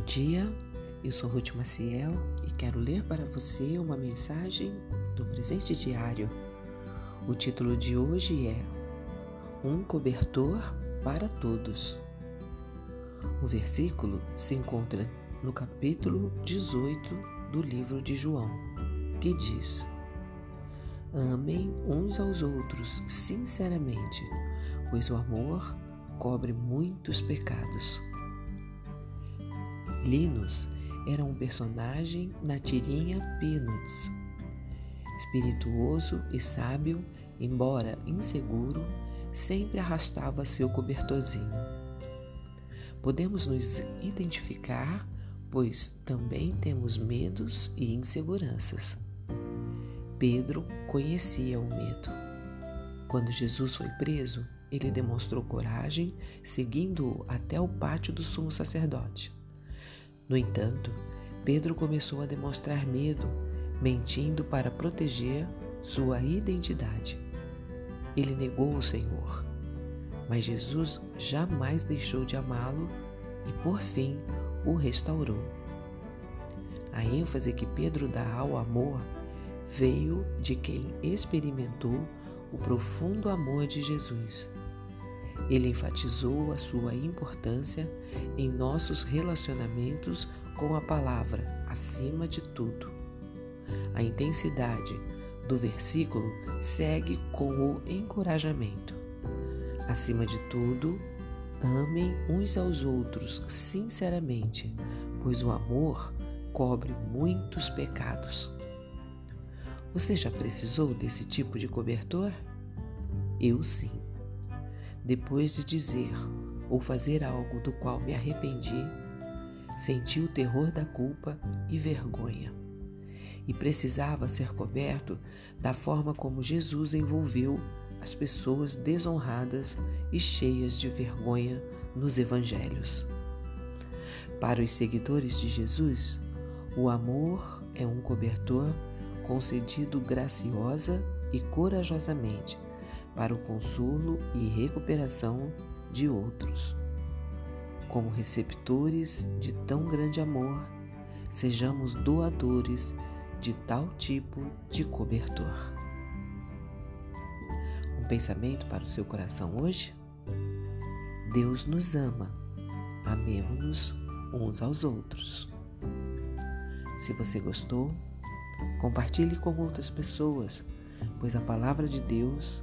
dia, eu sou Ruth Maciel e quero ler para você uma mensagem do presente diário. O título de hoje é Um cobertor para todos. O versículo se encontra no capítulo 18 do livro de João, que diz: Amem uns aos outros sinceramente, pois o amor cobre muitos pecados. Linus era um personagem na tirinha Peanuts. Espirituoso e sábio, embora inseguro, sempre arrastava seu cobertorzinho. Podemos nos identificar, pois também temos medos e inseguranças. Pedro conhecia o medo. Quando Jesus foi preso, ele demonstrou coragem, seguindo-o até o pátio do sumo sacerdote. No entanto, Pedro começou a demonstrar medo, mentindo para proteger sua identidade. Ele negou o Senhor, mas Jesus jamais deixou de amá-lo e, por fim, o restaurou. A ênfase que Pedro dá ao amor veio de quem experimentou o profundo amor de Jesus. Ele enfatizou a sua importância em nossos relacionamentos com a palavra acima de tudo. A intensidade do versículo segue com o encorajamento. Acima de tudo, amem uns aos outros sinceramente, pois o amor cobre muitos pecados. Você já precisou desse tipo de cobertor? Eu sim. Depois de dizer ou fazer algo do qual me arrependi, senti o terror da culpa e vergonha. E precisava ser coberto da forma como Jesus envolveu as pessoas desonradas e cheias de vergonha nos evangelhos. Para os seguidores de Jesus, o amor é um cobertor concedido graciosa e corajosamente para o consolo e recuperação de outros. Como receptores de tão grande amor, sejamos doadores de tal tipo de cobertor. Um pensamento para o seu coração hoje? Deus nos ama, amemos-nos uns aos outros. Se você gostou, compartilhe com outras pessoas, pois a palavra de Deus